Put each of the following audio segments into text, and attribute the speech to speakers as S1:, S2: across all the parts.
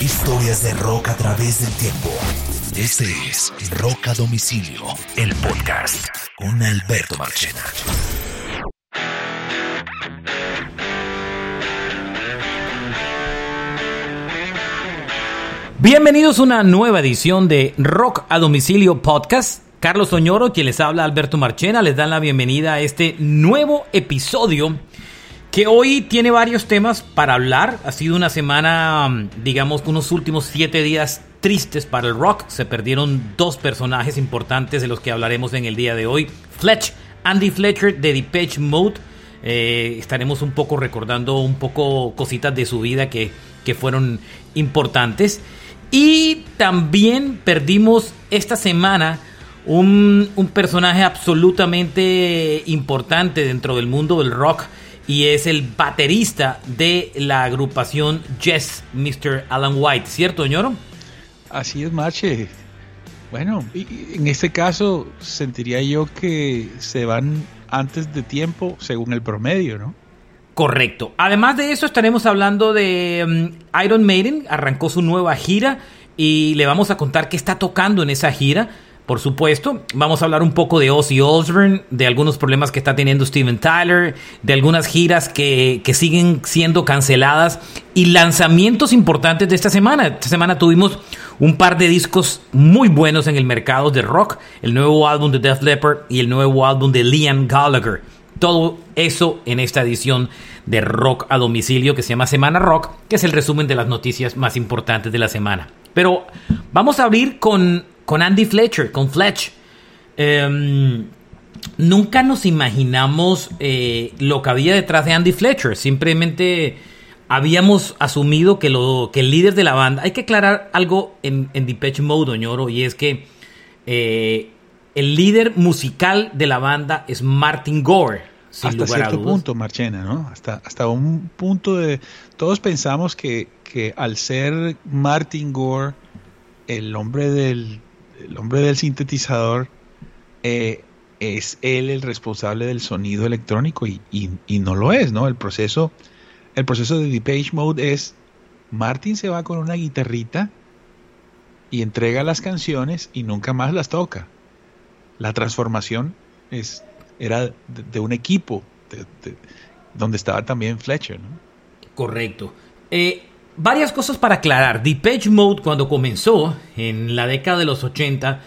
S1: Historias de rock a través del tiempo. Este es Rock a Domicilio, el podcast con Alberto Marchena.
S2: Bienvenidos a una nueva edición de Rock a Domicilio Podcast. Carlos Oñoro, quien les habla Alberto Marchena, les dan la bienvenida a este nuevo episodio que hoy tiene varios temas para hablar. Ha sido una semana, digamos, unos últimos siete días tristes para el rock. Se perdieron dos personajes importantes de los que hablaremos en el día de hoy. Fletch, Andy Fletcher de Depeche Mode. Eh, estaremos un poco recordando un poco cositas de su vida que, que fueron importantes. Y también perdimos esta semana un, un, personaje absolutamente importante dentro del mundo del rock y es el baterista de la agrupación Jess, Mr. Alan White, ¿cierto, ñoro?
S3: Así es, Marche. Bueno, en este caso sentiría yo que se van antes de tiempo según el promedio, ¿no?
S2: Correcto. Además de eso, estaremos hablando de um, Iron Maiden. Arrancó su nueva gira y le vamos a contar qué está tocando en esa gira. Por supuesto, vamos a hablar un poco de Ozzy Osbourne, de algunos problemas que está teniendo Steven Tyler, de algunas giras que, que, siguen siendo canceladas y lanzamientos importantes de esta semana. Esta semana tuvimos un par de discos muy buenos en el mercado de rock, el nuevo álbum de Def Leppard y el nuevo álbum de Liam Gallagher. Todo eso en esta edición de Rock a domicilio que se llama Semana Rock, que es el resumen de las noticias más importantes de la semana. Pero vamos a abrir con, con Andy Fletcher, con Fletch. Eh, nunca nos imaginamos eh, lo que había detrás de Andy Fletcher. Simplemente habíamos asumido que, lo, que el líder de la banda. Hay que aclarar algo en, en Depeche Mode, Oñoro, y es que eh, el líder musical de la banda es Martin Gore.
S3: Sin hasta lugar cierto punto, Marchena, ¿no? Hasta, hasta un punto de... Todos pensamos que, que al ser Martin Gore el hombre del, el hombre del sintetizador, eh, es él el responsable del sonido electrónico y, y, y, no lo es, ¿no? El proceso, el proceso de Depeche Mode es Martin se va con una guitarrita y entrega las canciones y nunca más las toca. La transformación es, era de, un equipo de, de, donde estaba también Fletcher, ¿no?
S2: Correcto. Eh, varias cosas para aclarar. Depeche Mode cuando comenzó en la década de los 80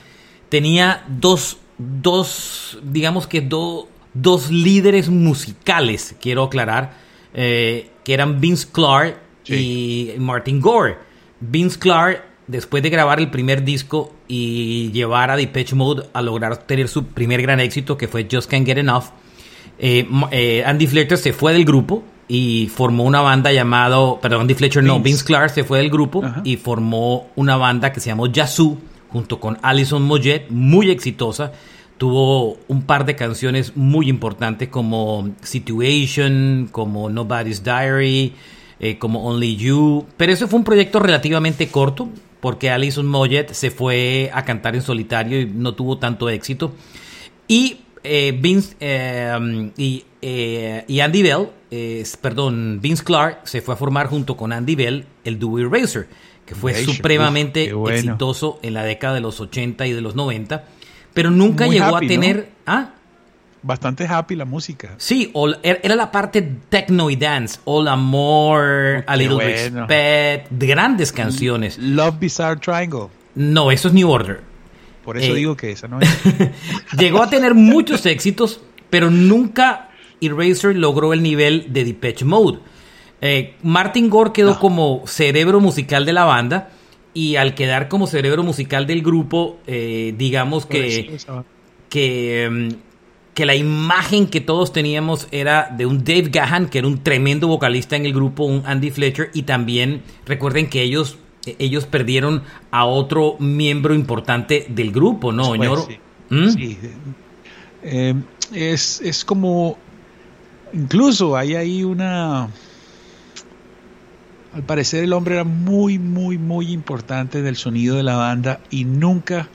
S2: tenía dos, dos digamos que do, dos líderes musicales, quiero aclarar, eh, que eran Vince Clark sí. y Martin Gore. Vince Clark, después de grabar el primer disco y llevar a Depeche Mode a lograr tener su primer gran éxito, que fue Just Can't Get Enough, eh, eh, Andy Fletcher se fue del grupo y formó una banda llamado, perdón, Andy Fletcher no, Vince Clark se fue del grupo Ajá. y formó una banda que se llamó Yazoo junto con Alison Moyet, muy exitosa. Tuvo un par de canciones muy importantes como Situation, como Nobody's Diary, eh, como Only You. Pero eso fue un proyecto relativamente corto porque Alison Moyet se fue a cantar en solitario y no tuvo tanto éxito. Y eh, Vince eh, y, eh, y, Andy Bell, perdón, Vince Clark se fue a formar junto con Andy Bell el Dewey Racer, que fue Racer, supremamente uf, bueno. exitoso en la década de los 80 y de los 90, pero nunca
S3: Muy
S2: llegó
S3: happy,
S2: a tener...
S3: ¿no?
S2: ¿ah?
S3: Bastante happy la música.
S2: Sí, all, era la parte techno y dance, All Amor, A Little bueno. Respect, grandes canciones.
S3: Love Bizarre Triangle.
S2: No, eso es New Order.
S3: Por eso eh, digo que esa no es.
S2: llegó a tener muchos éxitos, pero nunca Eraser logró el nivel de Depeche Mode. Eh, Martin Gore quedó no. como cerebro musical de la banda y al quedar como cerebro musical del grupo, eh, digamos que, que, um, que, la imagen que todos teníamos era de un Dave Gahan, que era un tremendo vocalista en el grupo, un Andy Fletcher, y también recuerden que ellos ellos perdieron a otro miembro importante del grupo, ¿no, Ñoro?
S3: Sí. ¿Mm? sí. Eh, es, es como, incluso hay ahí una, al parecer el hombre era muy, muy, muy importante en el sonido de la banda y nunca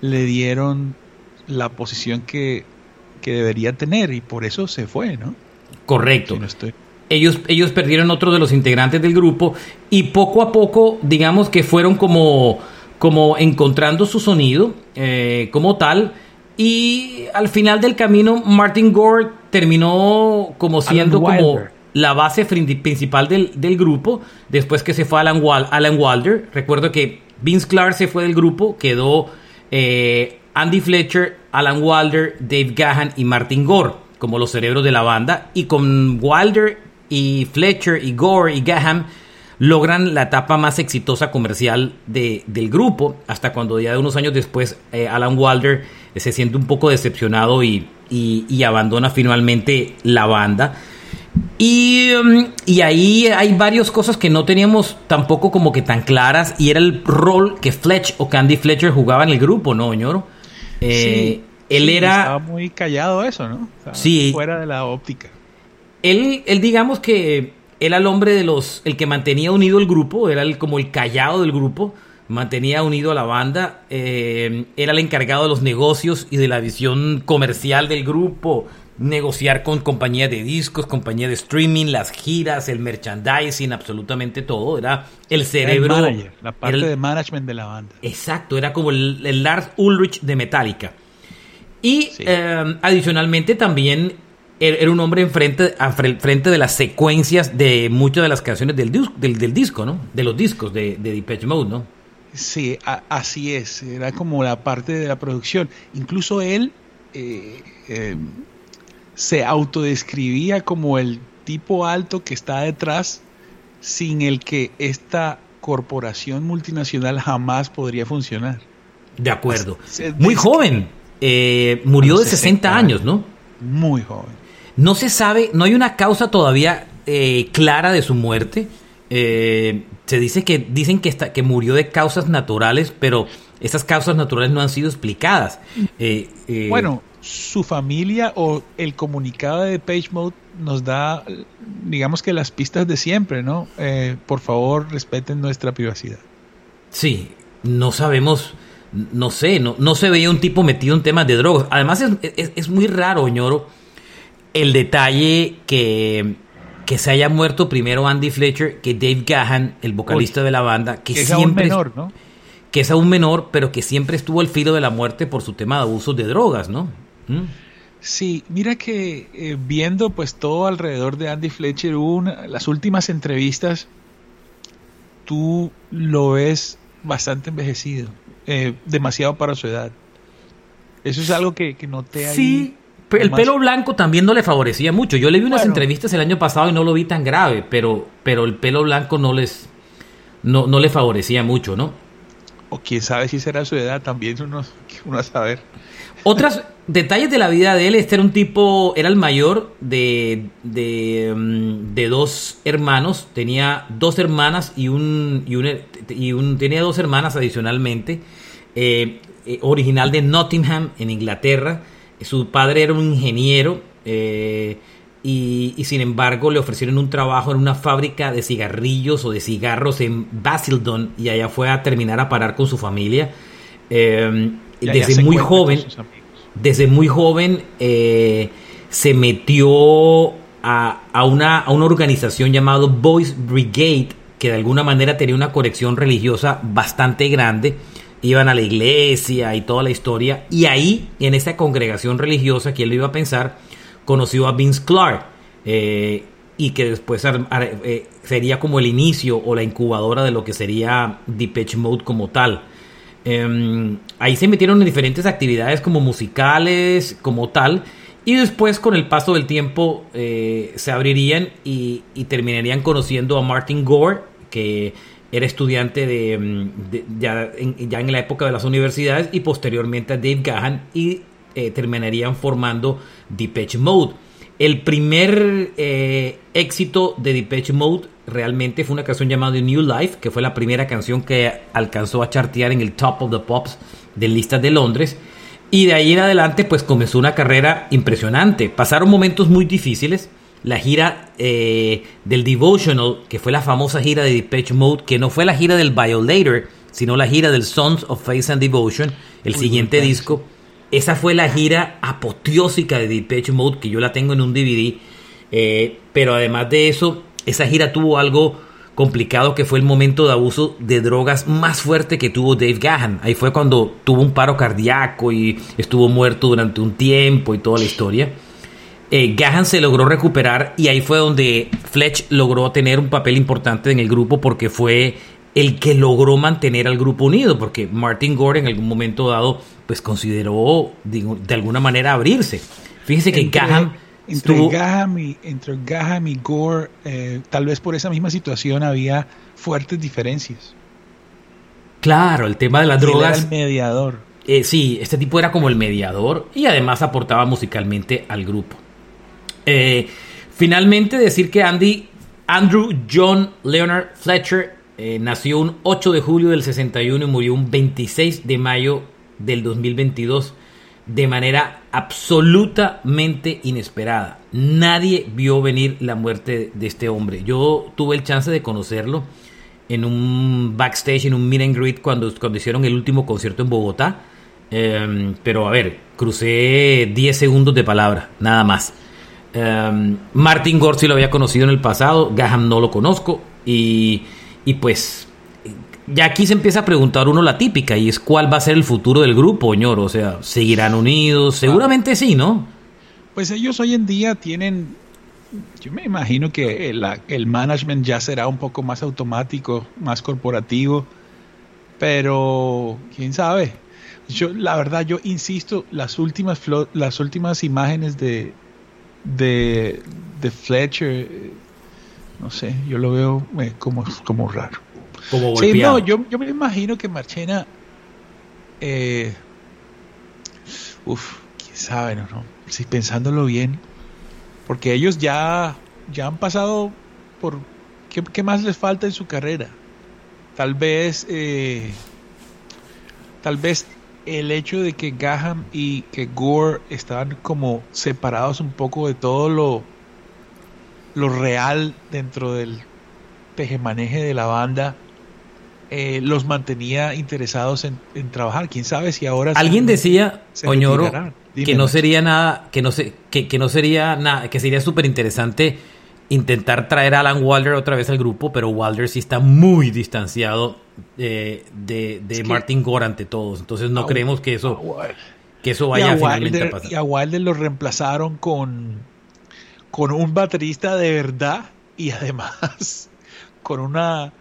S3: le dieron la posición que, que debería tener y por eso se fue, ¿no?
S2: Correcto.
S3: Si no estoy...
S2: ellos, ellos perdieron otro de los integrantes del grupo y poco a poco, digamos que fueron como, como encontrando su sonido eh, como tal. Y al final del camino, Martin Gore terminó como siendo como la base principal del, grupo, después que se fue Alan, Alan Wilder. Recuerdo que Vince Clark se fue del grupo, quedó eh, Andy Fletcher, Alan Wilder, Dave Gahan y Martin Gore como los cerebros de la banda. Y con Wilder y Fletcher y Gore y Gahan logran la etapa más exitosa comercial de, del grupo, hasta cuando ya de unos años después eh, Alan Wilder se siente un poco decepcionado y, y abandona finalmente la banda. Y, um, y, ahí hay varias cosas que no teníamos tampoco como que tan claras y era el rol que Fletch o Candy Fletcher jugaba en el grupo, ¿no, ñoro?
S3: Eh, él era... Estaba muy callado eso, ¿no?
S2: sí.
S3: Fuera de la óptica.
S2: Él, él digamos que era el hombre de los... el que mantenía unido el grupo, era el, como el callado del grupo, mantenía unido a la banda, eh, era el encargado de los negocios y de la visión comercial del grupo, negociar con compañías de discos, compañías de streaming, las giras, el merchandising, absolutamente todo. Era el cerebro.
S3: la parte de management de la banda.
S2: Exacto, era como el, Lars Ulrich de Metallica. Y em, adicionalmente también era un hombre enfrente, frente de las secuencias de muchas de las canciones del, del, disco, ¿no? De los discos de, de Depeche Mode, ¿no?
S3: Sí, así es. Era como la parte de la producción. Incluso él. Eh, em, se autodescribía como el tipo alto que está detrás, sin el que esta corporación multinacional jamás podría funcionar.
S2: De acuerdo. Muy joven. Eh, murió de 60, años, ¿no?
S3: Muy joven.
S2: No se sabe, no hay una causa todavía eh, clara de su muerte. Eh, se dice que dicen que, está, que murió de causas naturales, pero esas causas naturales no han sido explicadas.
S3: bueno, su familia o el comunicado de Page Mode nos da, digamos que las pistas de siempre, ¿no? Eh, por favor, respeten nuestra privacidad.
S2: Sí, no sabemos, no sé, no, no se veía un tipo metido en temas de drogas. Además, es, muy raro, ñoro, el detalle que, que se haya muerto primero Andy Fletcher que Dave Gahan, el vocalista de la banda, que, siempre. Es menor, ¿no? Que es aún menor, pero que siempre estuvo al filo de la muerte por su tema de abusos de drogas, ¿no?
S3: Mm. Sí, mira que eh, viendo pues todo alrededor de Andy Fletcher, las últimas entrevistas, tú lo ves bastante envejecido, eh, demasiado para su edad. Eso es algo que, que noté ahí.
S2: Sí, el pelo blanco también no le favorecía mucho. Yo le vi unas entrevistas el año pasado y no lo vi tan grave, pero, pero el pelo blanco no les no, no le favorecía mucho, ¿no?
S3: O quién sabe si será su edad, también uno, uno a saber.
S2: Otros detalles de la vida de él, este era un tipo, era el mayor de, de, mm, dos hermanos, tenía dos hermanas y un, y un, y un tenía dos hermanas adicionalmente, eh, eh, original de Nottingham, en Inglaterra. Su padre era un ingeniero eh, y, y, sin embargo le ofrecieron un trabajo en una fábrica de cigarrillos o de cigarros en Basildon y allá fue a terminar a parar con su familia desde muy joven, desde muy joven se metió a, a, una, a una organización llamada Boys Brigade, que de alguna manera tenía una conexión religiosa bastante grande. Iban a la iglesia y toda la historia. Y ahí, en esa congregación religiosa, que él iba a pensar, conoció a Vince Clark. Eh, y que después eh, sería como el inicio o la incubadora de lo que sería Depeche Mode como tal. Em, ahí se metieron en diferentes actividades como musicales, como tal. Y después, con el paso del tiempo, eh, se abrirían y, terminarían conociendo a Martin Gore, que era estudiante de, em, ya, en, la época de las universidades, y posteriormente a Dave Gahan, y eh, terminarían formando Depeche Mode. El primer eh, éxito de Depeche Mode realmente fue una canción llamada New Life, que fue la primera canción que alcanzó a chartear en el Top of the Pops de listas de Londres. Y de ahí en adelante, pues comenzó una carrera impresionante. Pasaron momentos muy difíciles. La gira eh, del Devotional, que fue la famosa gira de Depeche Mode, que no fue la gira del Violator, sino la gira del Sons of Faith and Devotion, el siguiente disco. Esa fue la gira apoteósica de Depeche Mode, que yo la tengo en un DVD Eh, pero además de eso, esa gira tuvo algo complicado que fue el momento de abuso de drogas más fuerte que tuvo Dave Gahan. Ahí fue cuando tuvo un paro cardíaco y estuvo muerto durante un tiempo y toda la historia. Eh, Gahan se logró recuperar y ahí fue donde Fletch logró tener un papel importante en el grupo porque fue el que logró mantener al grupo unido, porque Martin Gore en algún momento dado pues consideró de alguna manera abrirse. Fíjese que Gahan
S3: entre, Gaham y, entre y Gore, eh, tal vez por esa misma situación había fuertes diferencias.
S2: Claro, el tema de las drogas.
S3: Era el mediador.
S2: Eh, sí, este tipo era como el mediador y además aportaba musicalmente al grupo. Eh, finalmente, decir que Andy, Andrew John Leonard Fletcher nació un 8 de julio del 61 y murió un 26 de mayo del 2022 de manera absolutamente inesperada. Nadie vio venir la muerte de este hombre. Yo tuve el chance de conocerlo en un backstage, en un meet and greet cuando, cuando hicieron el último concierto en Bogotá. Em, pero a ver, crucé 10 segundos de palabra, nada más. Um, Martin Gore sí lo había conocido en el pasado, Gaham no lo conozco y, y pues ya aquí se empieza a preguntar uno la típica, y es cuál va a ser el futuro del grupo, señor. O sea, ¿seguirán unidos? Seguramente sí, ¿no?
S3: Pues ellos hoy en día tienen, yo me imagino que el, el management ya será un poco más automático, más corporativo, pero quién sabe. Yo, la verdad, yo insisto, las últimas, las últimas imágenes de, de, de Fletcher, no sé, yo lo veo eh, como, como raro. Sí, no, yo, yo me imagino que Marchena. Eh, uf, quién sabe, ¿no? Si pensándolo bien. Porque ellos ya, ya han pasado por. ¿qué, más les falta en su carrera? Tal vez. Eh, tal vez el hecho de que Gaham y que Gore estaban como separados un poco de todo lo, lo real dentro del tejemaneje de la banda eh, los mantenía interesados en, trabajar. Quién sabe si ahora
S2: alguien decía Oñoro que no sería nada, que no se, que, no sería nada, que sería súper interesante intentar traer a Alan Wilder otra vez al grupo, pero Wilder sí está muy distanciado de, de Martin Gore ante todos. Entonces no creemos que eso, que eso vaya a finalmente a pasar.
S3: Y a Wilder lo reemplazaron con, con un baterista de verdad y además con una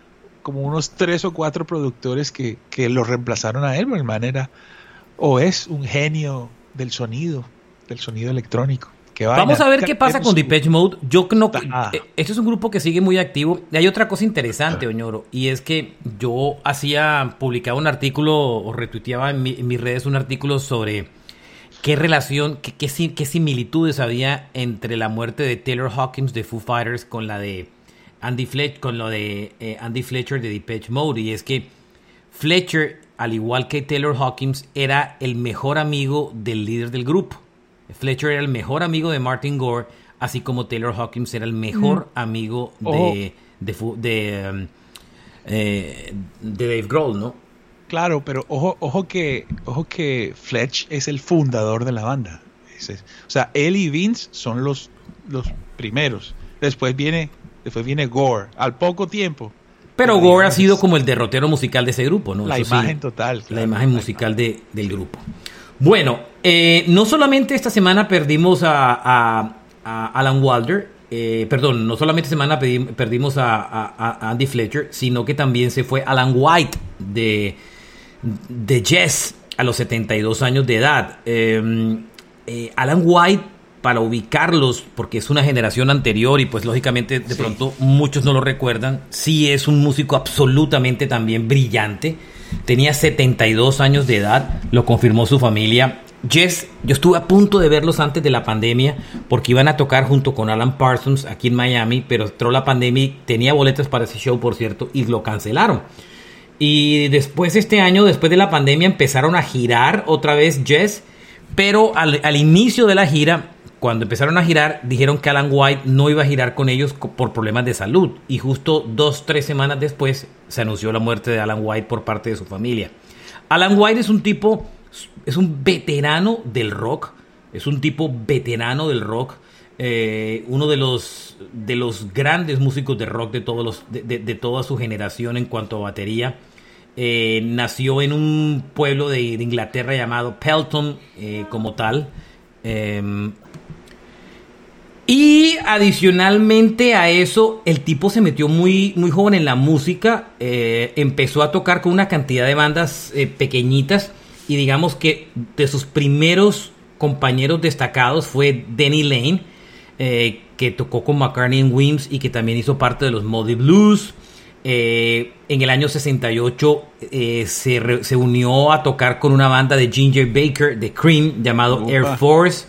S3: como unos tres o cuatro productores que, que lo reemplazaron a él, de manera, o es un genio del sonido, del sonido electrónico.
S2: Vamos a ver qué pasa con Depeche Mode. Yo no, eh, este es un grupo que sigue muy activo. Y hay otra cosa interesante, Oñoro, y es que yo hacía, publicaba un artículo o retuiteaba en, en mis redes un artículo sobre qué relación, qué, qué, qué similitudes había entre la muerte de Taylor Hawkins de Foo Fighters con la de Andy Fletcher, con lo de eh, Andy Fletcher de Depeche Mode, y es que Fletcher, al igual que Taylor Hawkins, era el mejor amigo del líder del grupo. Fletcher era el mejor amigo de Martin Gore, así como Taylor Hawkins era el mejor amigo de, de, um, eh, de, Dave Grohl, ¿no?
S3: Claro, pero ojo, ojo que, ojo que Fletch es el fundador de la banda. O sea, él y Vince son los, los primeros. Después viene Después viene Gore, al poco tiempo.
S2: Pero Gore ha sido como el derrotero musical de ese grupo, ¿no?
S3: La imagen total.
S2: la imagen musical de, del grupo. Bueno, eh, no solamente esta semana perdimos a, Alan Wilder, eh, perdón, no solamente esta semana perdimos a, Andy Fletcher, sino que también se fue Alan White de, de Jess a los 72 años de edad. Eh, Alan White para ubicarlos, porque es una generación anterior y pues lógicamente de pronto muchos no lo recuerdan, sí es un músico absolutamente también brillante. Tenía 72 años de edad, lo confirmó su familia. Jess, yo estuve a punto de verlos antes de la pandemia porque iban a tocar junto con Alan Parsons aquí en Miami, pero entró la pandemia y tenía boletas para ese show, por cierto, y lo cancelaron. Y después este año, después de la pandemia, empezaron a girar otra vez Jess, pero al, al inicio de la gira cuando empezaron a girar, dijeron que Alan White no iba a girar con ellos por problemas de salud. Y justo dos, tres semanas después se anunció la muerte de Alan White por parte de su familia. Alan White es un tipo, es un veterano del rock. Es un tipo veterano del rock. eh, uno de los, de los grandes músicos de rock de, todos los, de, toda su generación en cuanto a batería. Eh, nació en un pueblo de, Inglaterra llamado Pelton eh, como tal. Em, y adicionalmente a eso, el tipo se metió muy, muy joven en la música, empezó a tocar con una cantidad de bandas pequeñitas y digamos que de sus primeros compañeros destacados fue Denny Lane, eh, que tocó con McCartney en Wims y que también hizo parte de los Moody Blues. Eh, en el año 68 eh, se, se, unió a tocar con una banda de Ginger Baker de Cream llamado Air Force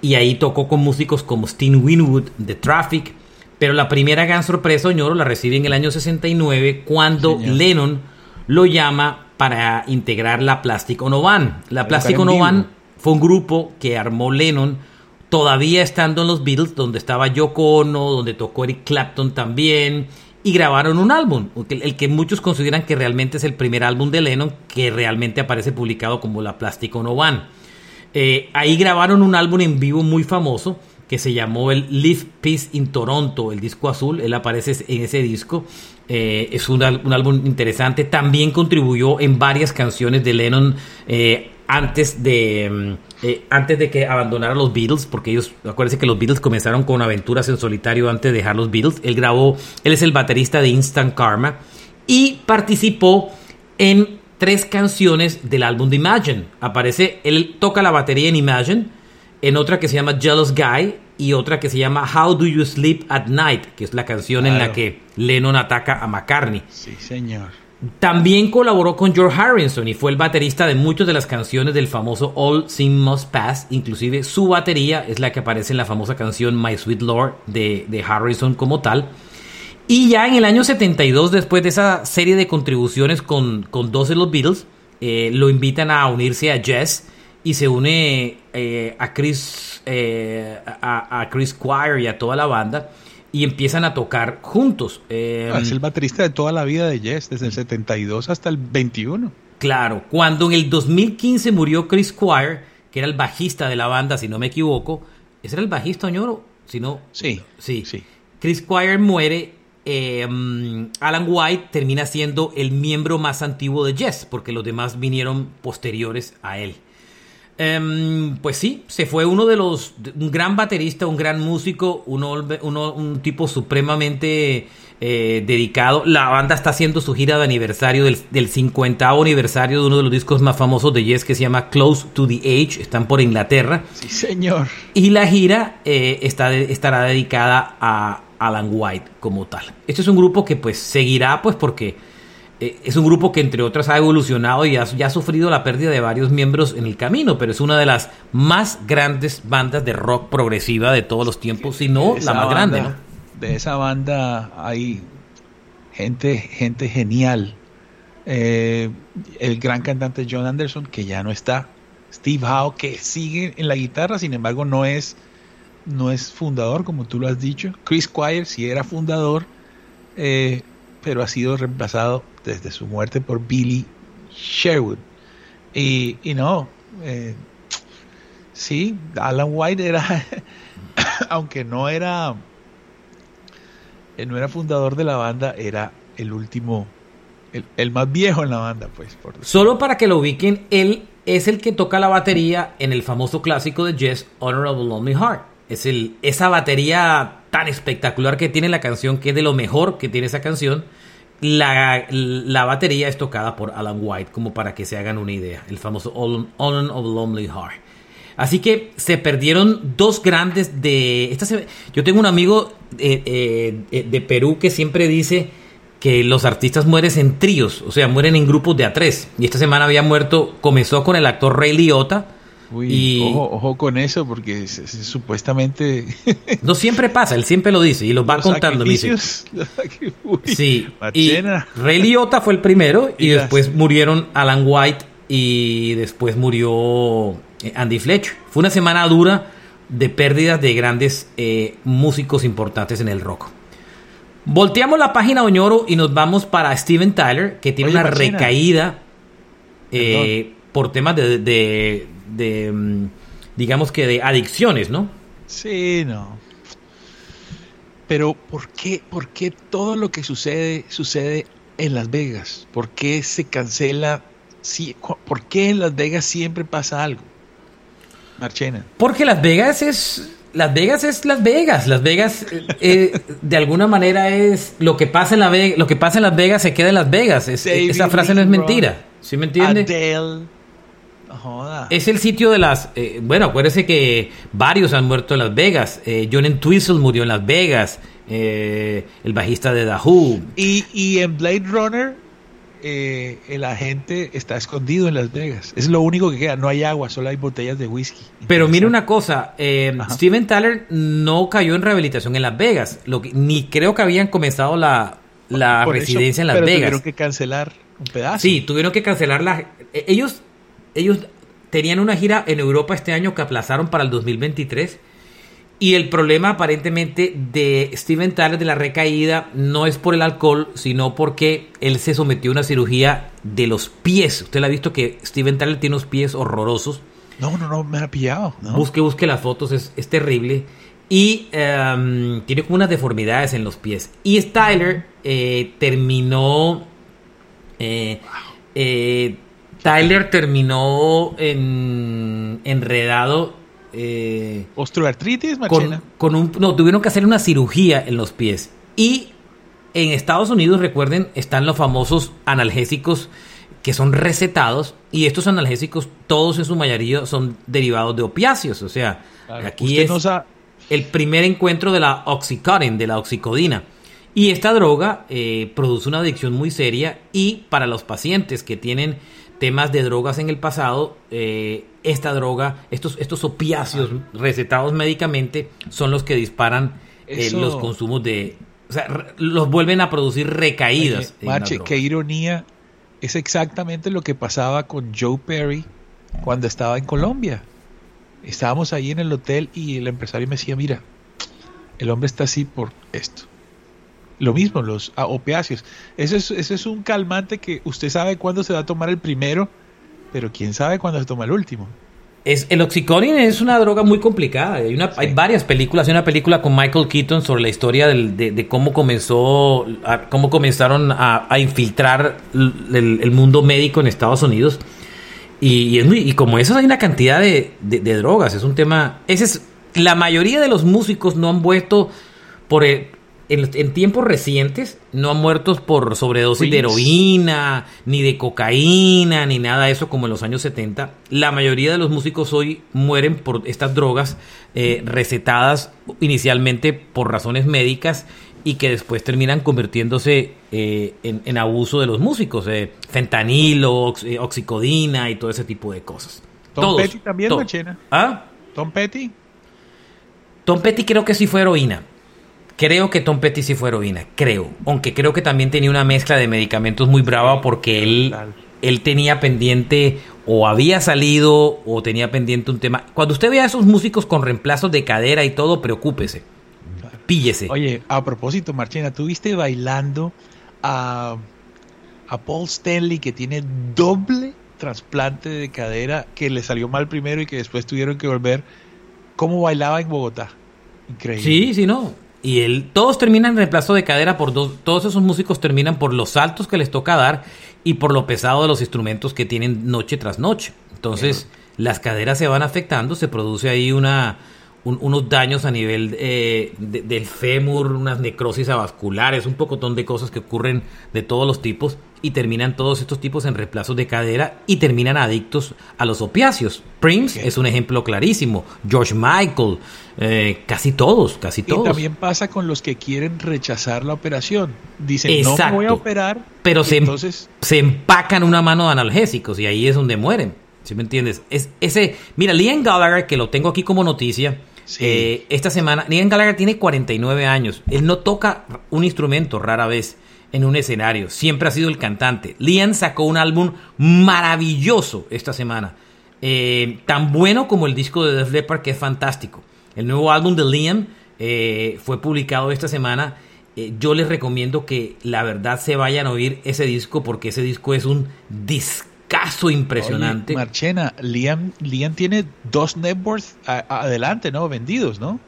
S2: y ahí tocó con músicos como Steve Winwood de Traffic. Pero la primera gran sorpresa, Oñoro, la recibe en el año 69 cuando Lennon lo llama para integrar la Plastic Ono Band. La Plastic Ono Band fue un grupo que armó Lennon todavía estando en los Beatles, donde estaba Yoko Ono, donde tocó Eric Clapton también, y grabaron un álbum, el que muchos consideran que realmente es el primer álbum de Lennon que realmente aparece publicado como la Plastic Ono One. Eh, ahí grabaron un álbum en vivo muy famoso que se llamó el Live Peace in Toronto, el disco azul, él aparece en ese disco, eh, es un, álbum interesante, también contribuyó en varias canciones de Lennon eh, antes de mm, eh, antes de que abandonara los Beatles, porque ellos, acuérdense que los Beatles comenzaron con aventuras en solitario antes de dejar los Beatles. Él grabó, él es el baterista de Instant Karma y participó en tres canciones del álbum de Imagine. Aparece, él toca la batería en Imagine, en otra que se llama Jealous Guy y otra que se llama How Do You Sleep at Night, que es la canción en la que Lennon ataca a McCartney.
S3: Sí, señor.
S2: También colaboró con George Harrison y fue el baterista de muchas de las canciones del famoso All Sin Must Pass. Inclusive su batería es la que aparece en la famosa canción My Sweet Lord de, Harrison como tal. Y ya en el año 72, después de esa serie de contribuciones con, con dos de los Beatles, eh, lo invitan a unirse a Jess y se une eh, a Chris eh, a, a Chris Squire y a toda la banda y empiezan a tocar juntos.
S3: Eh, es el baterista de toda la vida de Yes, desde el 72 hasta el 21.
S2: Claro, cuando en el 2015 murió Chris Squire, que era el bajista de la banda, si no me equivoco, ¿ese era el bajista, Oñoro? Si no,
S3: sí,
S2: sí, sí. Chris Squire muere, em, Alan White termina siendo el miembro más antiguo de Yes, porque los demás vinieron posteriores a él. Em, pues sí, se fue uno de los, un gran baterista, un gran músico, uno, un tipo supremamente eh, dedicado. La banda está haciendo su gira de aniversario del, del 50 aniversario de uno de los discos más famosos de Yes que se llama Close to the Age. Están por Inglaterra.
S3: Sí, señor.
S2: Y la gira eh, está, estará dedicada a Alan White como tal. Este es un grupo que pues seguirá pues porque eh, es un grupo que entre otras ha evolucionado y ha, ya ha sufrido la pérdida de varios miembros en el camino, pero es una de las más grandes bandas de rock progresiva de todos los tiempos, si no la más grande.
S3: De esa banda hay gente, gente genial. Eh, el gran cantante John Anderson, que ya no está. Steve Howe, que sigue en la guitarra, sin embargo no es, no es fundador, como tú lo has dicho. Chris Squire sí era fundador. Eh, pero ha sido reemplazado desde su muerte por Billy Sherwood. Y, no, eh, sí, Alan White era, aunque no era, eh, no era fundador de la banda, era el último, el, más viejo en la banda, pues.
S2: Solo para que lo ubiquen, él es el que toca la batería en el famoso clásico de Jess, Honorable Lonely Heart. Es el, esa batería tan espectacular que tiene la canción, que es de lo mejor que tiene esa canción. La, la batería es tocada por Alan White, como para que se hagan una idea, el famoso On of Lonely Heart. Así que se perdieron dos grandes de... Esta yo tengo un amigo eh, eh, eh, de Perú que siempre dice que los artistas mueren en tríos, o sea, mueren en grupos de a tres. Y esta semana había muerto, comenzó con el actor Ray Liotta,
S3: y... ojo, con eso, porque supuestamente...
S2: no siempre pasa, él siempre lo dice y lo va contando. Dice. sí, y Ray Liotta fue el primero y, después murieron Alan White y después murió eh, Andy Fletcher. Fue una semana dura de pérdidas de grandes eh, músicos importantes en el rock. Volteamos la página Oñoro y nos vamos para Steven Tyler, que tiene una recaída eh, por temas de, de, mm, digamos que de adicciones, ¿no?
S3: Sí, no. Pero ¿por qué, ¿por qué todo lo que sucede sucede en Las Vegas? ¿Por qué se cancela? ¿Por qué en Las Vegas siempre pasa algo? Marchena.
S2: Porque Las Vegas es las Vegas es Las Vegas. Las Vegas, eh, de alguna manera, es lo que pasa en la lo que pasa en Las Vegas se queda en Las Vegas. esa frase no es mentira. ¿Sí me entiende? Es el sitio de las. Eh, bueno, acuérdese que varios han muerto en Las Vegas. Eh, John Entwistle murió en Las Vegas. el bajista de The Who.
S3: Y, y en Blade Runner eh, el agente está escondido en Las Vegas. Es lo único que queda. No hay agua, solo hay botellas de whisky.
S2: Pero mire una cosa, eh, Steven Tyler no cayó en rehabilitación en Las Vegas. Lo que, ni creo que habían comenzado la, residencia en Las pero Vegas.
S3: Tuvieron que cancelar un pedazo.
S2: Sí, tuvieron que cancelar la. Eh, ellos, ellos tenían una gira en Europa este año que aplazaron para el 2023 y el problema aparentemente de Steven Tyler de la recaída no es por el alcohol, sino porque él se sometió a una cirugía de los pies. Usted ha visto que Steven Tyler tiene unos pies horrorosos.
S3: No, no, no, me ha pillado.
S2: Busque, busque las fotos, es, terrible. Y em, tiene como unas deformidades en los pies. Y Tyler eh, terminó... Eh, eh, Tyler terminó en, enredado
S3: eh, ¿Osteoartritis,
S2: Con, un, no, tuvieron que hacer una cirugía en los pies. Y en Estados Unidos, recuerden, están los famosos analgésicos que son recetados y estos analgésicos, todos en su mayoría, son derivados de opiáceos. O sea, aquí es el primer encuentro de la oxycontin, de la oxicodina. Y esta droga eh, produce una adicción muy seria y para los pacientes que tienen temas de drogas en el pasado, eh, esta droga, estos, estos opiáceos recetados médicamente son los que disparan eh, los consumos de... O sea, los vuelven a producir recaídas.
S3: mache, qué ironía. Es exactamente lo que pasaba con Joe Perry cuando estaba en Colombia. Estábamos ahí en el hotel y el empresario me decía, mira, el hombre está así por esto. Lo mismo, los opiáceos. Ese es, ese es un calmante que usted sabe cuándo se va a tomar el primero, pero quién sabe cuándo se toma el último.
S2: Es, el oxycontin es una droga muy complicada. Hay, una, hay varias películas. Hay una película con Michael Keaton sobre la historia de, cómo comenzó, cómo comenzaron a, infiltrar el, mundo médico en Estados Unidos. Y, es muy, y como eso hay una cantidad de, drogas. Es un tema. Ese es, la mayoría de los músicos no han vuelto por, en, tiempos recientes no han muerto por sobredosis de heroína, ni de cocaína, ni nada de eso como en los años 70. La mayoría de los músicos hoy mueren por estas drogas eh, recetadas inicialmente por razones médicas y que después terminan convirtiéndose eh, en, abuso de los músicos. Eh, fentanilo, oxicodina y todo ese tipo de cosas.
S3: Tom Petty también,
S2: ¿Ah?
S3: Tom Petty.
S2: Tom Petty creo que sí fue heroína. Creo que Tom Petty sí fue heroína, creo. Aunque creo que también tenía una mezcla de medicamentos muy brava porque él, él tenía pendiente o había salido o tenía pendiente un tema. Cuando usted vea a esos músicos con reemplazos de cadera y todo, preocúpese. Píllese.
S3: Oye, a propósito, Marchena, ¿tú viste bailando a, a Paul Stanley que tiene doble trasplante de cadera que le salió mal primero y que después tuvieron que volver? ¿Cómo bailaba en Bogotá? Increíble.
S2: Sí, sí, no. Y él, todos terminan en reemplazo de cadera por dos, todos esos músicos terminan por los saltos que les toca dar y por lo pesado de los instrumentos que tienen noche tras noche. Entonces, las caderas se van afectando, se produce ahí una, unos daños a nivel eh, del fémur, unas necrosis avasculares, un pocotón de cosas que ocurren de todos los tipos y terminan todos estos tipos en reemplazos de cadera y terminan adictos a los opiáceos. Prince es un ejemplo clarísimo, George Michael, eh, casi todos, casi todos.
S3: Y también pasa con los que quieren rechazar la operación. Dicen, no voy a operar,
S2: pero se, em- entonces... se empacan una mano de analgésicos y ahí es donde mueren. ¿Sí me entiendes? Es, ese, mira, Liam Gallagher, que lo tengo aquí como noticia, eh, esta semana, Liam Gallagher tiene 49 años. Él no toca un instrumento rara vez en un escenario. Siempre ha sido el cantante. Liam sacó un álbum maravilloso esta semana. Eh, tan bueno como el disco de Def Leppard, que es fantástico. El nuevo álbum de Liam eh, fue publicado esta semana. yo les recomiendo que la verdad se vayan a oír ese disco porque ese disco es un disco discazo impresionante.
S3: Marchena, Liam, Liam tiene dos networks adelante, ¿no? Vendidos, ¿no?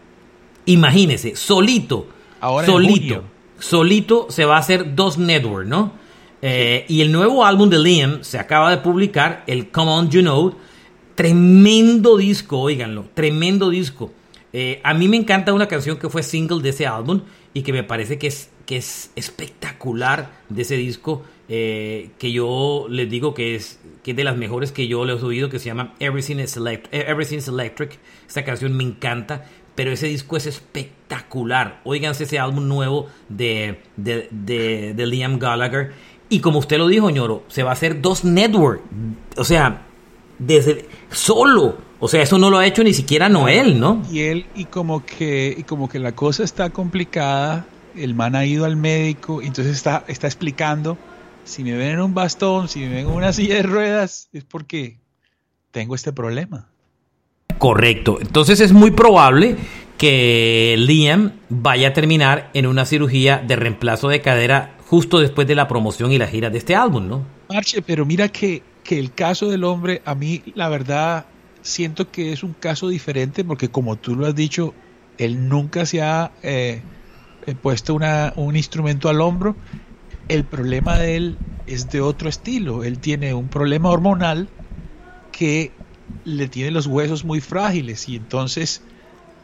S2: Imagínese, solito, Ahora solito, solito se va a hacer dos networks, ¿no? Eh, y el nuevo álbum de Liam se acaba de publicar, el Come On You Know, tremendo disco, oíganlo, tremendo disco. Eh, a mí me encanta una canción que fue single de ese álbum y que me parece que es, que es espectacular de ese disco, eh, que yo les digo que es, que de las mejores que yo le he oído, que se llama Everything is, Everything is Electric. Esta canción me encanta, pero ese disco es espectacular. Óiganse ese álbum nuevo de, de, de Liam Gallagher y como usted lo dijo, ñoro, se va a hacer dos network. O sea, desde solo. O sea, eso no lo ha hecho ni siquiera Noel, ¿no?
S3: Y él, y como que, y como que la cosa está complicada, el man ha ido al médico, entonces está, está explicando, si me ven en un bastón, si me ven en una silla de ruedas, es porque tengo este problema.
S2: Correcto. Entonces es muy probable que Liam vaya a terminar en una cirugía de reemplazo de cadera justo después de la promoción y la gira de este álbum, ¿no?
S3: Marche, pero mira que, que el caso del hombre, a mí la verdad siento que es un caso diferente porque como tú lo has dicho, él nunca se ha eh, eh, puesto una, un instrumento al hombro. El problema de él es de otro estilo. Él tiene un problema hormonal que le tiene los huesos muy frágiles y entonces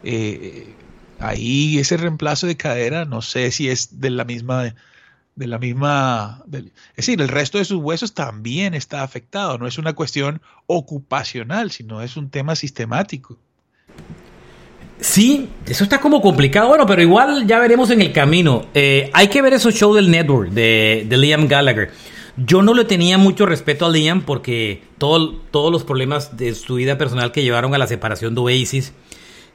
S3: eh, ahí ese reemplazo de cadera, no sé si es de la misma de la misma... es decir, el resto de sus huesos también está afectado, no es una cuestión ocupacional, sino es un tema sistemático.
S2: Sí, eso está como complicado, bueno, pero igual ya veremos en el camino. Eh, hay que ver esos shows del network de, Liam Gallagher. Yo no le tenía mucho respeto a Liam porque todos los problemas de su vida personal que llevaron a la separación de Oasis.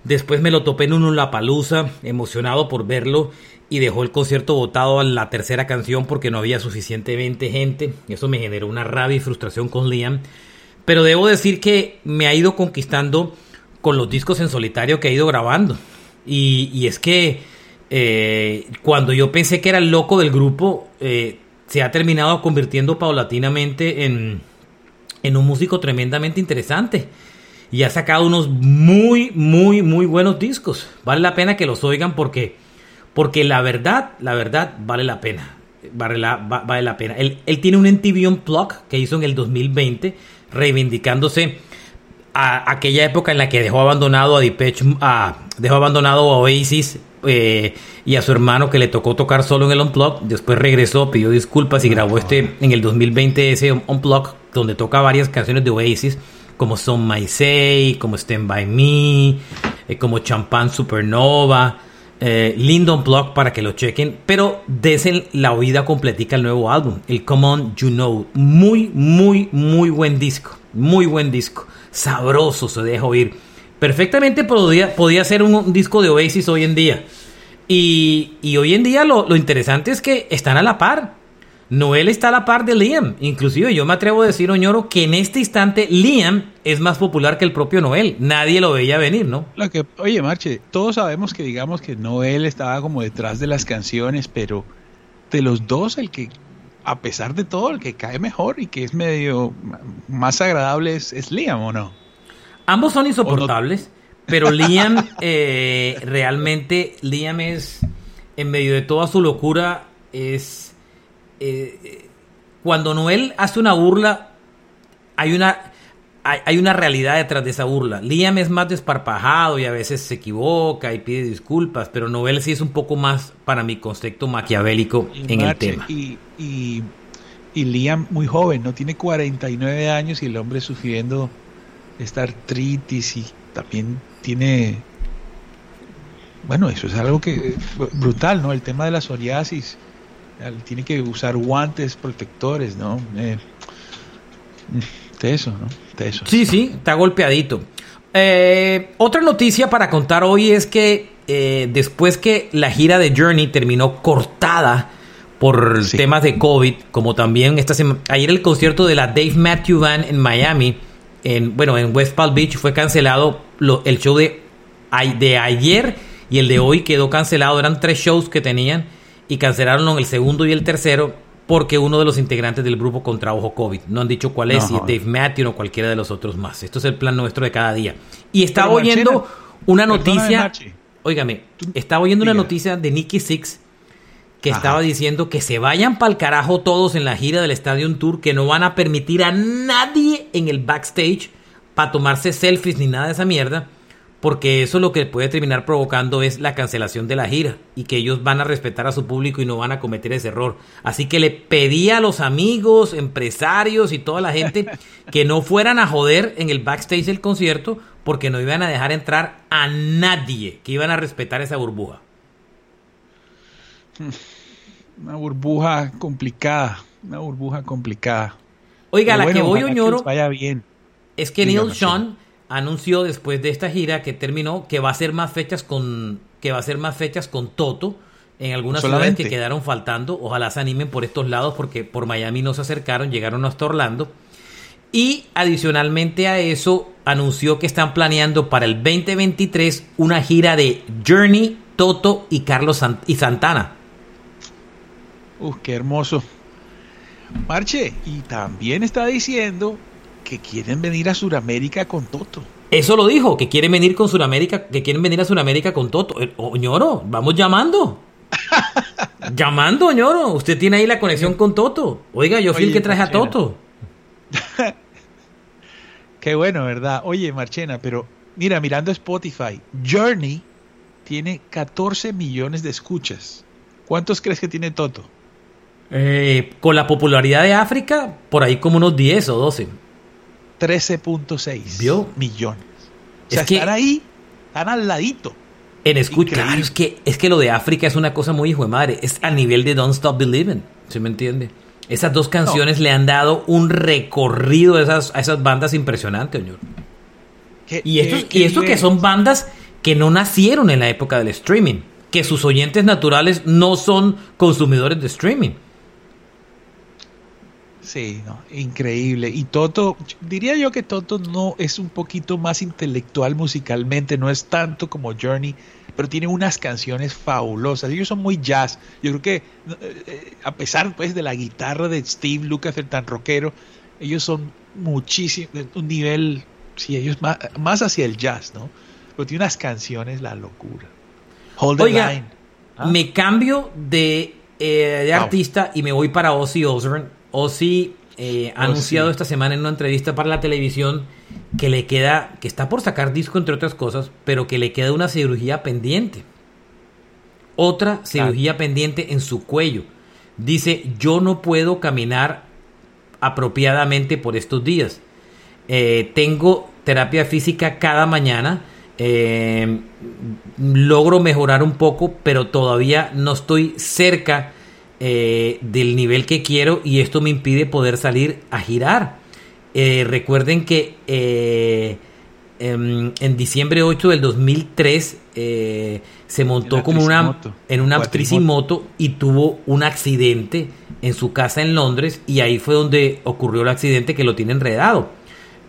S2: Después me lo topé en un La Palusa, emocionado por verlo y dejó el concierto votado a la tercera canción porque no había suficientemente gente. Eso me generó una rabia y frustración con Liam. Pero debo decir que me ha ido conquistando con los discos en solitario que ha ido grabando. Y, es que eh, cuando yo pensé que era el loco del grupo, eh, se ha terminado convirtiendo paulatinamente en, en un músico tremendamente interesante. Y ha sacado unos muy, muy, muy buenos discos. Vale la pena que los oigan porque porque la verdad, la verdad vale la pena. Vale la, vale la pena. Él, él, tiene un MTV Unplugged que hizo en el 2020, reivindicándose a aquella época en la que dejó abandonado a Depeche, a, dejó abandonado a Oasis eh, y a su hermano que le tocó tocar solo en el Unplugged. Después regresó, pidió disculpas y grabó este en el 2020 ese Unplugged donde toca varias canciones de Oasis como Son My Say, como Stand By Me, eh, como Champagne Supernova. Eh, Lindon Block para que lo chequen, pero desen la oída completica al nuevo álbum, el Come On You Know. Muy, muy, muy buen disco, muy buen disco. Sabroso se deja oír. Perfectamente podía, ser un, disco de Oasis hoy en día. Y, hoy en día lo, lo interesante es que están a la par. Noel está a la par de Liam. Inclusive yo me atrevo a decir, Oñoro, que en este instante Liam es más popular que el propio Noel. Nadie lo veía venir, ¿no?
S3: Lo que, oye, Marche, todos sabemos que digamos que Noel estaba como detrás de las canciones, pero de los dos, el que, a pesar de todo, el que cae mejor y que es medio más agradable es, Liam, ¿o no?
S2: Ambos son insoportables, pero Liam, eh, realmente, Liam es, en medio de toda su locura, es eh, cuando Noel hace una burla, hay una, hay, una realidad detrás de esa burla. Liam es más desparpajado y a veces se equivoca y pide disculpas, pero Noel sí es un poco más, para mi concepto, maquiavélico en el tema.
S3: Y, y, Liam muy joven, no tiene 49 años y el hombre sufriendo esta artritis y también tiene bueno, eso es algo que brutal, ¿no? El tema de la psoriasis tiene que usar guantes protectores, ¿no? Eh, de eso, ¿no? Eso.
S2: Sí, sí, está golpeadito. Eh, otra noticia para contar hoy es que eh, después que la gira de Journey terminó cortada por temas de COVID, como también esta ayer el concierto de la Dave Matthew Band en Miami, en, bueno, en West Palm Beach fue cancelado, el show de, de ayer y el de hoy quedó cancelado, eran tres shows que tenían y cancelaron el segundo y el tercero porque uno de los integrantes del grupo contrajo COVID. No han dicho cuál es, si es Dave Matthews o cualquiera de los otros más. Esto es el plan nuestro de cada día. Y estaba oyendo una noticia, óigame, estaba oyendo una noticia de Nicky Six que estaba diciendo que se vayan para el carajo todos en la gira del Stadium Tour, que no van a permitir a nadie en el backstage para tomarse selfies ni nada de esa mierda, porque eso lo que puede terminar provocando es la cancelación de la gira y que ellos van a respetar a su público y no van a cometer ese error. Así que le pedí a los amigos, empresarios y toda la gente que no fueran a joder en el backstage del concierto porque no iban a dejar entrar a nadie, que iban a respetar esa burbuja.
S3: Una burbuja complicada, una burbuja complicada.
S2: Oiga, la que voy, Oñoro,
S3: vaya bien.
S2: es que Neil Sean anunció después de esta gira que terminó que va a hacer más fechas con que va a hacer más fechas con Toto en algunas ciudades que quedaron faltando. Ojalá se animen por estos lados porque por Miami no se acercaron, llegaron hasta Orlando. Y adicionalmente a eso anunció que están planeando para el 2023 una gira de Journey, Toto y Carlos y Santana.
S3: Uf, qué hermoso. Marche, y también está diciendo que quieren venir a Sudamérica con Toto.
S2: Eso lo dijo, que quieren venir con Sudamérica, que quieren venir a Sudamérica con Toto. Eh, Oñoro, vamos llamando. llamando, Oñoro. Usted tiene ahí la conexión con Toto. Oiga, yo fui el que traje a Toto.
S3: Qué bueno, ¿verdad? Oye, Marchena, pero mira, mirando Spotify, Journey tiene 14 millones de escuchas. ¿Cuántos crees que tiene Toto?
S2: Eh, con la popularidad de África, por ahí como unos 10 o 12.
S3: 13.6 millones. O sea, están ahí, están al ladito.
S2: En escucha, es que, es que lo de África es una cosa muy hijo de madre. Es a nivel de Don't Stop Believing, ¿se me entiende? Esas dos canciones le han dado un recorrido a esas, a esas bandas impresionante, señor. Y, estos, y esto que son bandas que no nacieron en la época del streaming, que sus oyentes naturales no son consumidores de streaming.
S3: Sí, no, increíble. Y Toto, diría yo que Toto no es un poquito más intelectual musicalmente, no es tanto como Journey, pero tiene unas canciones fabulosas. Ellos son muy jazz. Yo creo que eh, eh, a pesar pues de la guitarra de Steve Lucas, el tan rockero, ellos son muchísimo, un nivel, sí, ellos más, más hacia el jazz, ¿no? Pero tiene unas canciones, la locura.
S2: Hold the line. ¿Ah? Me cambio de, eh, de artista y me voy para Ozzy Osbourne Ozzy eh, ha anunciado esta semana en una entrevista para la televisión que le queda, que está por sacar disco entre otras cosas, pero que le queda una cirugía pendiente. Otra cirugía pendiente en su cuello. Dice, yo no puedo caminar apropiadamente por estos días. Eh, tengo terapia física cada mañana. Eh, logro mejorar un poco, pero todavía no estoy cerca eh, del nivel que quiero y esto me impide poder salir a girar. Eh, recuerden que eh, em, en, diciembre 8 del 2003 se montó como una en una moto y tuvo un accidente en su casa en Londres y ahí fue donde ocurrió el accidente que lo tiene enredado.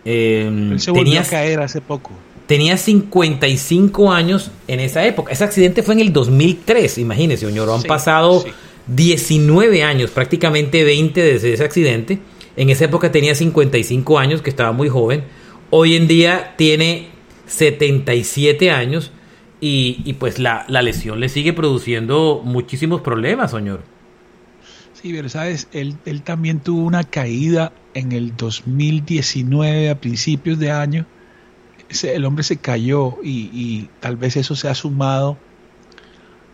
S3: Em, se volvió a caer hace poco.
S2: Tenía 55 años en esa época. Ese accidente fue en el 2003, imagínense, señor. Han pasado 19 años, prácticamente 20 desde ese accidente. En esa época tenía 55 años, que estaba muy joven. Hoy en día tiene 77 años y, pues la, lesión le sigue produciendo muchísimos problemas, señor.
S3: Sí, pero sabes, él, también tuvo una caída en el 2019, a principios de año. el hombre se cayó y tal vez eso se ha sumado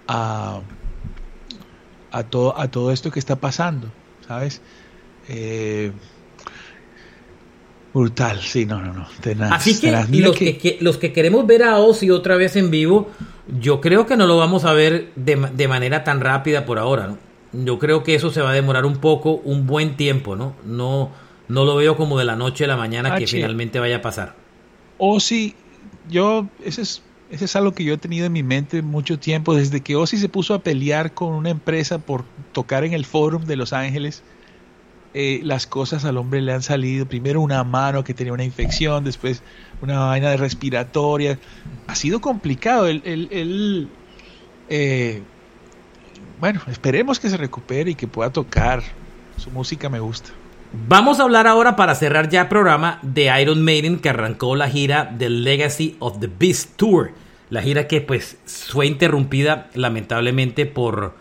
S3: a a todo, a todo esto que está pasando, ¿sabes? Eh, brutal, sí, no, no, no.
S2: Así que los que... los que queremos ver a Ozzy otra vez en vivo, yo creo que no lo vamos a ver de, manera tan rápida por ahora, ¿no? Yo creo que eso se va a demorar un poco, un buen tiempo, ¿no? No, no lo veo como de la noche a la mañana que finalmente vaya a pasar.
S3: Ozzy, yo, ese es ese es algo que yo he tenido en mi mente mucho tiempo, desde que Ozzy se puso a pelear con una empresa por tocar en el Forum de Los Ángeles. Eh, las cosas al hombre le han salido. Primero una mano que tenía una infección, después una vaina de respiratoria. Ha sido complicado. El, eh, bueno, esperemos que se recupere y que pueda tocar su música me gusta.
S2: Vamos a hablar ahora para cerrar ya el programa de Iron Maiden que arrancó la gira The Legacy of the Beast Tour. La gira que pues fue interrumpida lamentablemente por,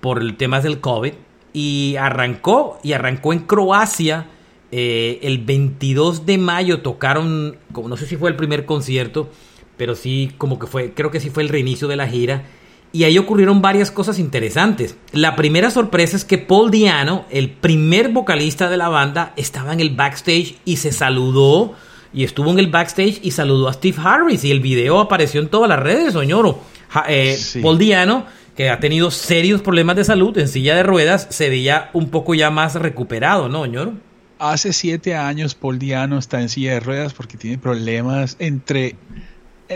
S2: por el tema del COVID. Y arrancó, y arrancó en Croacia eh, el 22 de mayo. Tocaron, no sé si fue el primer concierto, pero sí como que fue, creo que sí fue el reinicio de la gira. Y ahí ocurrieron varias cosas interesantes. La primera sorpresa es que Paul Diano, el primer vocalista de la banda, estaba en el backstage y se saludó. Y estuvo en el backstage y saludó a Steve Harris. Y el video apareció en todas las redes, soñoro. Eh, Paul Diano, que ha tenido serios problemas de salud en silla de ruedas, se veía un poco ya más recuperado, ¿no, señor?
S3: Hace siete años Paul Diano está en silla de ruedas porque tiene problemas entre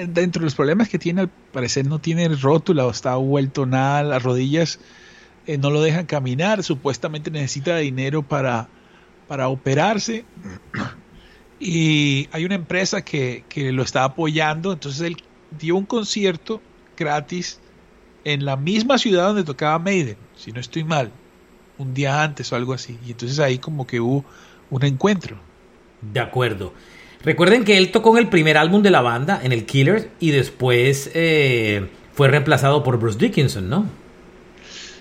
S3: dentro de los problemas que tiene, al parecer no tiene rótula o está vuelto nada, las rodillas eh, no lo dejan caminar, supuestamente necesita dinero para, para operarse. Y hay una empresa que, que lo está apoyando, entonces él dio un concierto gratis en la misma ciudad donde tocaba Maiden, si no estoy mal, un día antes o algo así. Y entonces ahí como que hubo un encuentro.
S2: De acuerdo. Recuerden que él tocó en el primer álbum de la banda, en el Killers, y después eh, fue reemplazado por Bruce Dickinson, ¿no?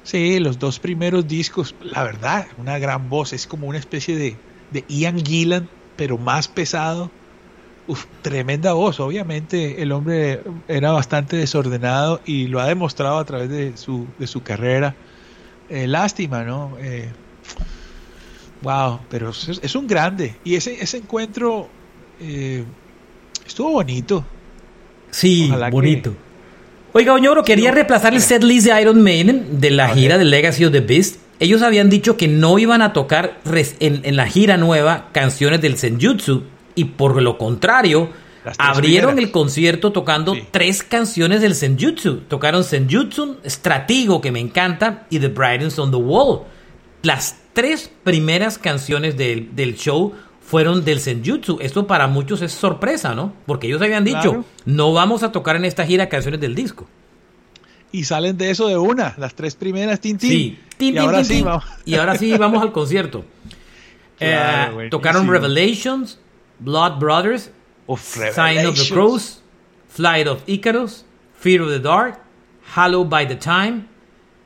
S3: Sí, los dos primeros discos, la verdad, una gran voz, es como una especie de, de Ian Gillan, pero más pesado. Uf, tremenda voz, obviamente el hombre era bastante desordenado y lo ha demostrado a través de su, de su carrera. Eh, lástima, ¿no? Eh, wow, pero es, es, un grande. Y ese, ese encuentro eh, estuvo bonito.
S2: Sí, bonito. Oiga, Oñoro, quería reemplazar el set list de Iron Maiden de la gira de Legacy of the Beast. Ellos habían dicho que no iban a tocar en, la gira nueva canciones del Senjutsu y por lo contrario, abrieron el concierto tocando tres canciones del Senjutsu. Tocaron Senjutsu, Stratigo, que me encanta, y The Brightness on the Wall. Las tres primeras canciones del, del show fueron del Senjutsu. Esto para muchos es sorpresa, ¿no? Porque ellos habían dicho, no vamos a tocar en esta gira canciones del disco.
S3: Y salen de eso de una, las tres primeras, tin, Sí,
S2: y, ahora sí, vamos. y ahora sí vamos al concierto. Eh, tocaron Revelations, Blood Brothers, Sign of the Crows, Flight of Icarus, Fear of the Dark, Hallowed by the Time,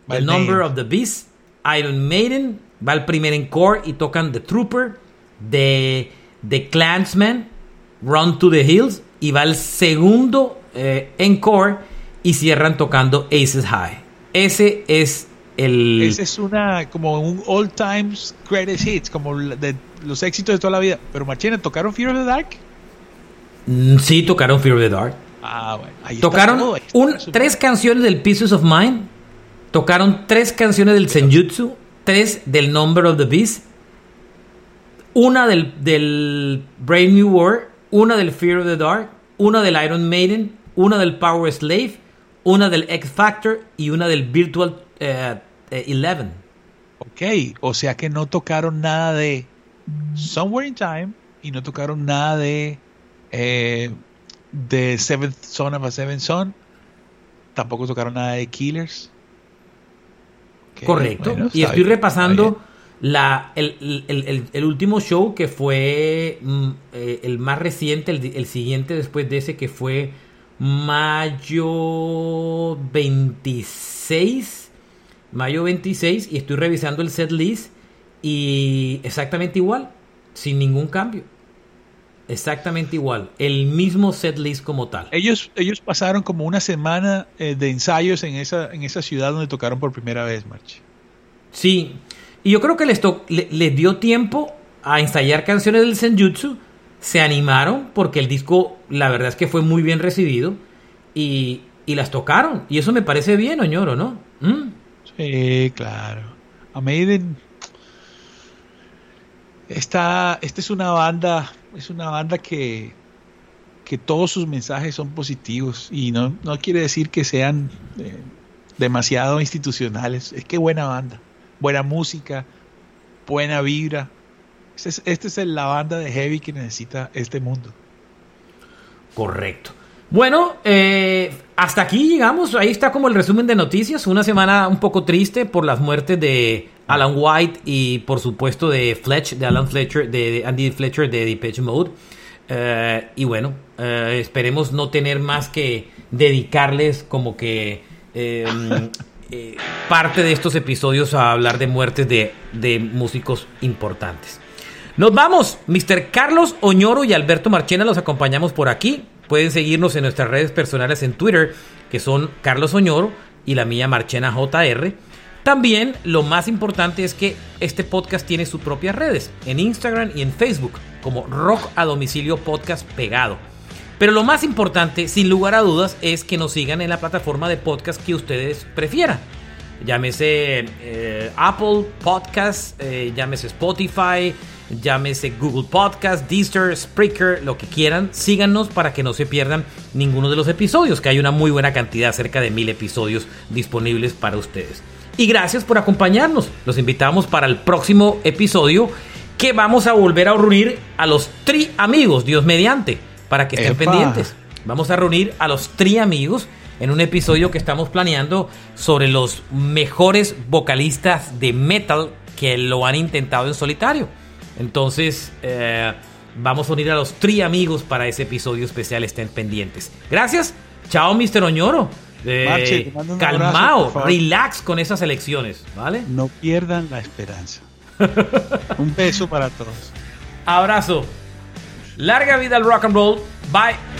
S2: The Number of the Beast, Iron Maiden, va el primer encore y tocan The Trooper, de The Clansman, Run to the Hills, y va el segundo eh, encore y cierran tocando Aces High. Ese es el...
S3: Ese es una, como un all times greatest hits, como de los éxitos de toda la vida. Pero Marchena, ¿tocaron Fear of the Dark?
S2: Mm, sí, tocaron Fear of the Dark. Ah, bueno. Ahí tocaron un, tres canciones del Pieces of Mind. Tocaron tres canciones del Senjutsu. Tres del Number of the Beast una del, del Brave New World, una del Fear of the Dark, una del Iron Maiden, una del Power Slave, una del X Factor y una del Virtual eh, eh, Eleven.
S3: Ok, o sea que no tocaron nada de Somewhere in Time y no tocaron nada de eh, The Seventh Son of a Seventh Son. Tampoco tocaron nada de Killers.
S2: Correcto. y estoy repasando la, el, último show que fue mm, eh, el más reciente, el, siguiente después de ese que fue mayo 26, mayo 26 y estoy revisando el set list y exactamente igual, sin ningún cambio. Exactamente igual, el mismo set list como tal.
S3: Ellos, ellos pasaron como una semana eh, de ensayos en esa, en esa ciudad donde tocaron por primera vez, March.
S2: Sí, y yo creo que les, les dio tiempo a ensayar canciones del Senjutsu. Se animaron porque el disco, la verdad es que fue muy bien recibido. Y, las tocaron. Y eso me parece bien, Oñoro, ¿no? ¿Mm?
S3: Sí, claro. A Maiden. Esta, esta es una banda. Es una banda que, que todos sus mensajes son positivos. Y no, no quiere decir que sean eh, demasiado institucionales. Es que buena banda buena música, buena vibra. Esta es, la banda de heavy que necesita este mundo.
S2: Correcto. Bueno, eh, hasta aquí llegamos. Ahí está como el resumen de noticias. Una semana un poco triste por las muertes de Alan White y por supuesto de Fletch, de Alan Fletcher, de, Andy Fletcher de Depeche Mode. Eh, y bueno, eh, esperemos no tener más que dedicarles como que eh, parte de estos episodios a hablar de muertes de, de músicos importantes. Nos vamos, Mr. Carlos Oñoro y Alberto Marchena los acompañamos por aquí. Pueden seguirnos en nuestras redes personales en Twitter, que son Carlos Oñoro y la mía Marchena JR. También lo más importante es que este podcast tiene sus propias redes, en Instagram y en Facebook, como Rock a Domicilio Podcast Pegado. Pero lo más importante, sin lugar a dudas, es que nos sigan en la plataforma de podcast que ustedes prefieran. Llámese eh, Apple Podcast, eh, llámese Spotify, llámese Google Podcast, Deezer, Spreaker, lo que quieran. Síganos para que no se pierdan ninguno de los episodios, que hay una muy buena cantidad, cerca de mil episodios disponibles para ustedes. Y gracias por acompañarnos. Los invitamos para el próximo episodio que vamos a volver a reunir a los tri amigos, Dios mediante, para que estén pendientes. Vamos a reunir a los tri amigos en un episodio que estamos planeando sobre los mejores vocalistas de metal que lo han intentado en solitario. Entonces, eh, vamos a unir a los tri amigos para ese episodio especial. Estén pendientes. Gracias. Chao, Mr. Oñoro. Eh, calmao, relax con esas elecciones, ¿vale?
S3: No pierdan la esperanza. Un beso para todos.
S2: Abrazo. Larga vida al rock and roll. Bye.